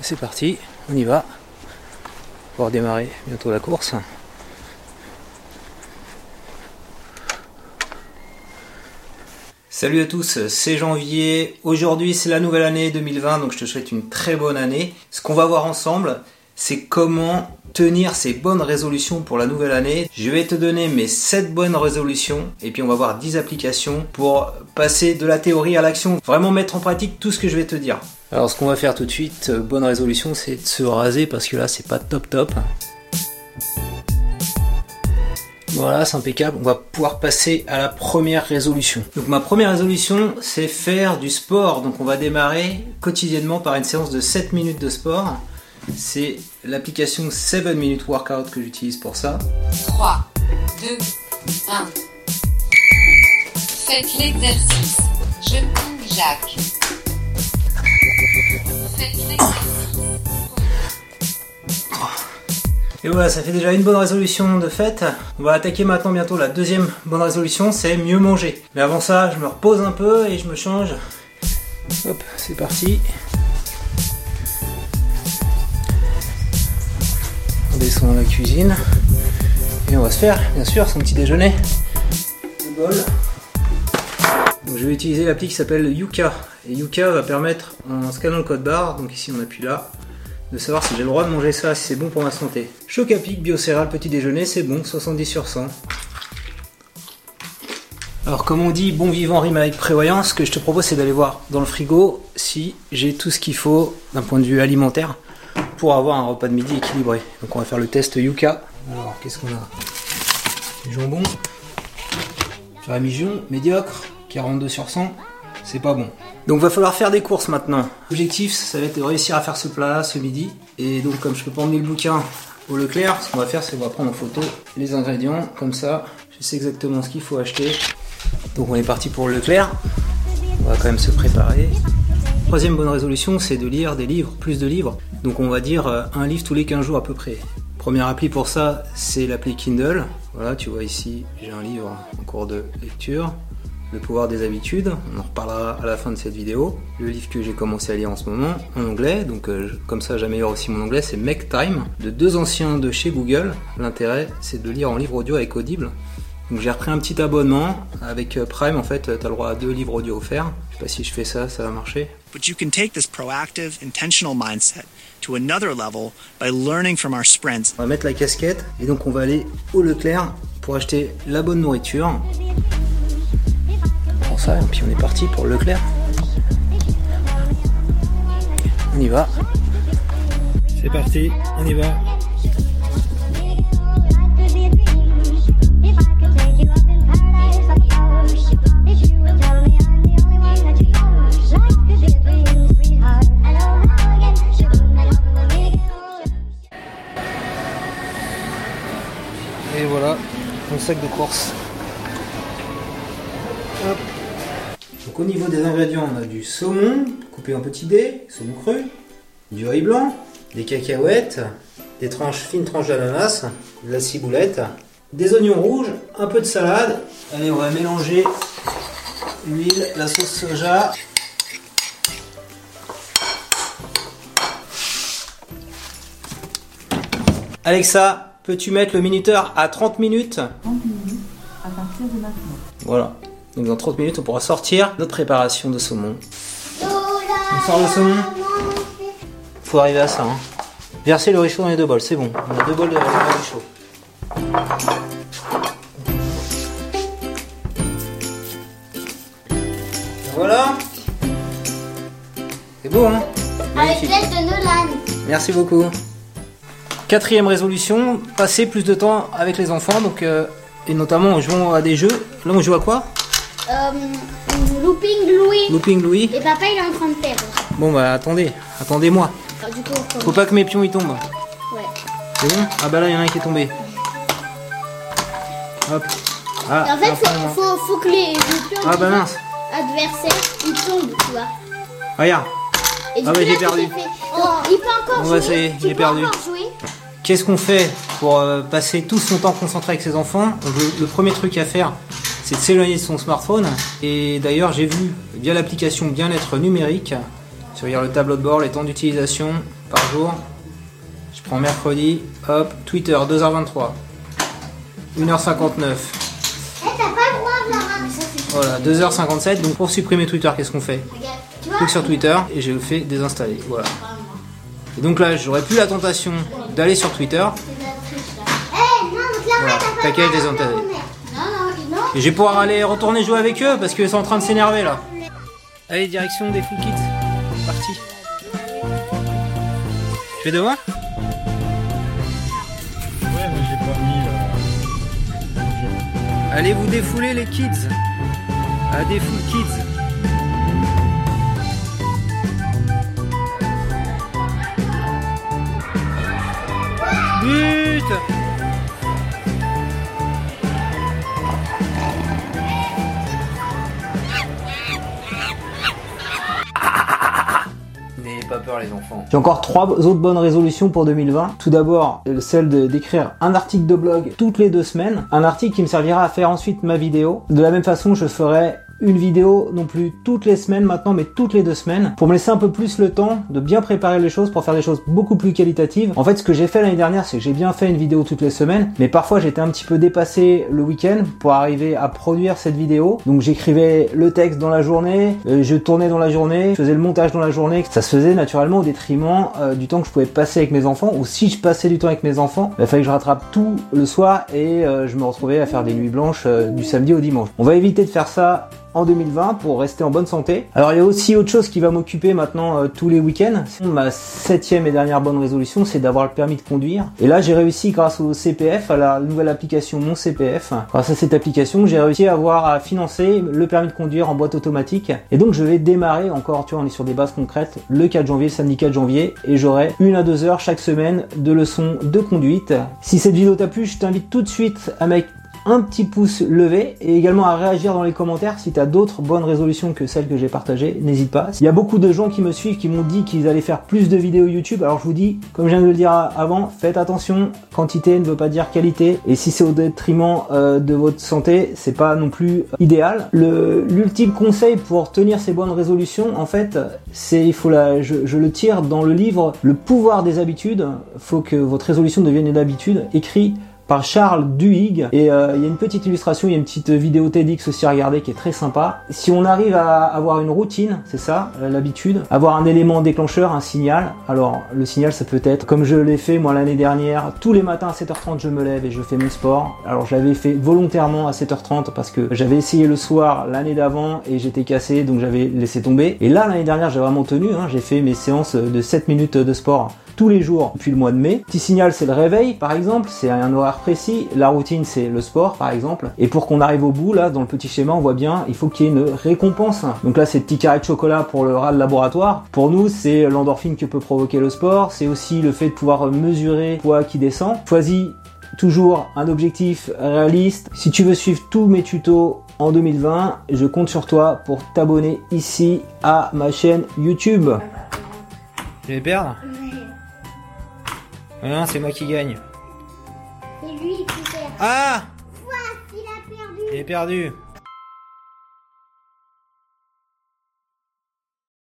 C'est parti, on y va. On va redémarrer bientôt la course. Salut à tous, c'est janvier. Aujourd'hui c'est la nouvelle année 2020, donc je te souhaite une très bonne année. Ce qu'on va voir ensemble, c'est comment tenir ces bonnes résolutions pour la nouvelle année. Je vais te donner mes 7 bonnes résolutions et puis on va voir 10 applications pour passer de la théorie à l'action, vraiment mettre en pratique tout ce que je vais te dire. Alors ce qu'on va faire tout de suite, euh, bonne résolution, c'est de se raser parce que là c'est pas top top. Voilà, c'est impeccable. On va pouvoir passer à la première résolution. Donc ma première résolution, c'est faire du sport. Donc on va démarrer quotidiennement par une séance de 7 minutes de sport. C'est l'application 7 Minute Workout que j'utilise pour ça. 3, 2, 1. Faites l'exercice. Je Jacques. Et voilà, ça fait déjà une bonne résolution de fait. On va attaquer maintenant bientôt la deuxième bonne résolution, c'est mieux manger. Mais avant ça, je me repose un peu et je me change. Hop, c'est parti. On descend dans la cuisine. Et on va se faire, bien sûr, son petit déjeuner. Le bol. Je vais utiliser l'appli qui s'appelle Yuka. Et Yuka va permettre, en scannant le code barre, donc ici on appuie là, de savoir si j'ai le droit de manger ça, si c'est bon pour ma santé. Choc à petit déjeuner, c'est bon, 70 sur 100. Alors comme on dit, bon vivant rime avec prévoyance, ce que je te propose c'est d'aller voir dans le frigo si j'ai tout ce qu'il faut d'un point de vue alimentaire pour avoir un repas de midi équilibré. Donc on va faire le test Yuka. Alors qu'est-ce qu'on a? Du jambon, médiocre, 42 sur 100, c'est pas bon. Donc va falloir faire des courses maintenant. L'objectif ça va être de réussir à faire ce plat ce midi. Et donc comme je peux pas emmener le bouquin au Leclerc, ce qu'on va faire c'est qu'on va prendre en photo les ingrédients, comme ça je sais exactement ce qu'il faut acheter. Donc on est parti pour le Leclerc. On va quand même se préparer. Troisième bonne résolution, c'est de lire des livres, plus de livres. Donc on va dire euh, un livre tous les 15 jours à peu près. Première appli pour ça, c'est l'appli Kindle. Voilà, tu vois ici, j'ai un livre en cours de lecture. Le pouvoir des habitudes, on en reparlera à la fin de cette vidéo. Le livre que j'ai commencé à lire en ce moment, en anglais, donc euh, comme ça j'améliore aussi mon anglais, c'est Make Time, de deux anciens de chez Google. L'intérêt, c'est de lire en livre audio avec Audible. Donc j'ai repris un petit abonnement avec euh, Prime, en fait, tu as le droit à deux livres audio offerts. Je sais pas si je fais ça, ça va marcher. But you can take this proactive, intentional mindset to another level by learning from our sprints On va mettre la casquette et donc on va aller au Leclerc pour acheter la bonne nourriture. Prend ça et puis on est parti pour le Leclerc. On y va. C'est parti, on y va. Et voilà, mon sac de course. Donc au niveau des ingrédients, on a du saumon coupé en petits dés, saumon cru, du riz blanc, des cacahuètes, des tranches fines tranches d'ananas, de la ciboulette, des oignons rouges, un peu de salade. Allez, on va mélanger l'huile, la sauce soja. Alexa, peux-tu mettre le minuteur à 30 minutes? 30 minutes à partir de maintenant. Voilà. Donc dans 30 minutes, on pourra sortir notre préparation de saumon. On sort le saumon Faut arriver à ça. Hein. Verser le riz chaud dans les deux bols, c'est bon. On a deux bols de riz chaud. Voilà. C'est beau, hein Avec l'aide de Nolan. Merci beaucoup. Quatrième résolution, passer plus de temps avec les enfants, donc euh, et notamment en jouant à des jeux. Là, on joue à quoi? Euh, looping Louis. Looping Louis. Et papa il est en train de perdre. Bon bah attendez, attendez-moi. Du coup, Faut pas que mes pions ils tombent. Ouais. C'est bon Ah bah là, il y en a un qui est tombé. Hop. Ah, Et en fait, faut, faut, faut que les, les pions Ah bah mince. adversaires ils tombent, tu vois. Regarde. Et du Ah coup, bah, j'ai perdu. fait- Oh, il peut encore jouer. j'ai perdu. Qu'est-ce qu'on fait pour euh, passer tout son temps concentré avec ses enfants? Le premier truc à faire, c'est de s'éloigner de son smartphone. Et d'ailleurs, j'ai vu via l'application Bien-être numérique regardes le tableau de bord, les temps d'utilisation par jour. Je prends mercredi, hop, Twitter 2h23. 1h59. Eh. Voilà, 2h57. Donc pour supprimer Twitter, qu'est-ce qu'on fait Je clique sur Twitter et je le fais désinstaller. Voilà. Et donc là, j'aurais plus la tentation d'aller sur Twitter. Voilà, package désinstallé. la remettre. Non, non, non. Et je vais pouvoir aller retourner jouer avec eux parce qu'ils sont en train de s'énerver là. Allez, direction des full kits. Parti. Tu fais de moi Ouais, mais j'ai pas mis. euh, Allez vous défouler les kids. À des full kids. But J'ai encore trois autres bonnes résolutions pour 2020. Tout d'abord, euh, celle d'écrire un article de blog toutes les deux semaines. Un article qui me servira à faire ensuite ma vidéo. De la même façon, je ferai une vidéo non plus toutes les semaines maintenant, mais toutes les deux semaines, pour me laisser un peu plus le temps de bien préparer les choses, pour faire des choses beaucoup plus qualitatives. En fait, ce que j'ai fait l'année dernière, c'est que j'ai bien fait une vidéo toutes les semaines, mais parfois j'étais un petit peu dépassé le week-end pour arriver à produire cette vidéo. Donc j'écrivais le texte dans la journée, euh, je tournais dans la journée, je faisais le montage dans la journée. Ça se faisait naturellement au détriment euh, du temps que je pouvais passer avec mes enfants, ou si je passais du temps avec mes enfants, il fallait que je rattrape tout le soir et euh, je me retrouvais à faire des nuits blanches du samedi au dimanche. On va éviter de faire ça en 2020 pour rester en bonne santé. Alors il y a aussi autre chose qui va m'occuper maintenant euh, tous les week-ends. Ma septième et dernière bonne résolution, c'est d'avoir le permis de conduire. Et là, j'ai réussi grâce au CPF, à la nouvelle application Mon CPF. Grâce à cette application, j'ai réussi à avoir à financer le permis de conduire en boîte automatique. Et donc je vais démarrer encore, tu vois, on est sur des bases concrètes, le 4 janvier, le samedi 4 janvier, et j'aurai une à deux heures chaque semaine de leçons de conduite. Si cette vidéo t'a plu, je t'invite tout de suite à mettre un petit pouce levé et également à réagir dans les commentaires si tu as d'autres bonnes résolutions que celles que j'ai partagées, n'hésite pas. Il y a beaucoup de gens qui me suivent qui m'ont dit qu'ils allaient faire plus de vidéos YouTube, alors je vous dis, comme je viens de le dire avant, faites attention, quantité ne veut pas dire qualité et si c'est au détriment euh, de votre santé, c'est pas non plus idéal. Le l'ultime conseil pour tenir ces bonnes résolutions, en fait, c'est il faut la je, je le tire dans le livre Le pouvoir des habitudes, faut que votre résolution devienne une habitude écrit par Charles Duhigg et euh, il y a une petite illustration, il y a une petite vidéo TEDx aussi à regarder qui est très sympa. Si on arrive à avoir une routine, c'est ça euh, l'habitude, avoir un élément déclencheur, un signal. Alors le signal ça peut être comme je l'ai fait moi l'année dernière, tous les matins à 7h30 je me lève et je fais mon sport. Alors je l'avais fait volontairement à 7h30 parce que j'avais essayé le soir l'année d'avant et j'étais cassé donc j'avais laissé tomber. Et là l'année dernière j'ai vraiment tenu, hein, j'ai fait mes séances de 7 minutes de sport tous les jours depuis le mois de mai. Petit signal, c'est le réveil, par exemple, c'est un horaire précis. La routine, c'est le sport, par exemple. Et pour qu'on arrive au bout, là, dans le petit schéma, on voit bien, il faut qu'il y ait une récompense. Donc là, c'est le petit carré de chocolat pour le rat de laboratoire. Pour nous, c'est l'endorphine que peut provoquer le sport. C'est aussi le fait de pouvoir mesurer le poids qui descend. Choisis toujours un objectif réaliste. Si tu veux suivre tous mes tutos en 2020, je compte sur toi pour t'abonner ici à ma chaîne YouTube. Perdre Non, c'est moi qui gagne. C'est lui qui perd. Ah Quoi Il a perdu. J'ai perdu.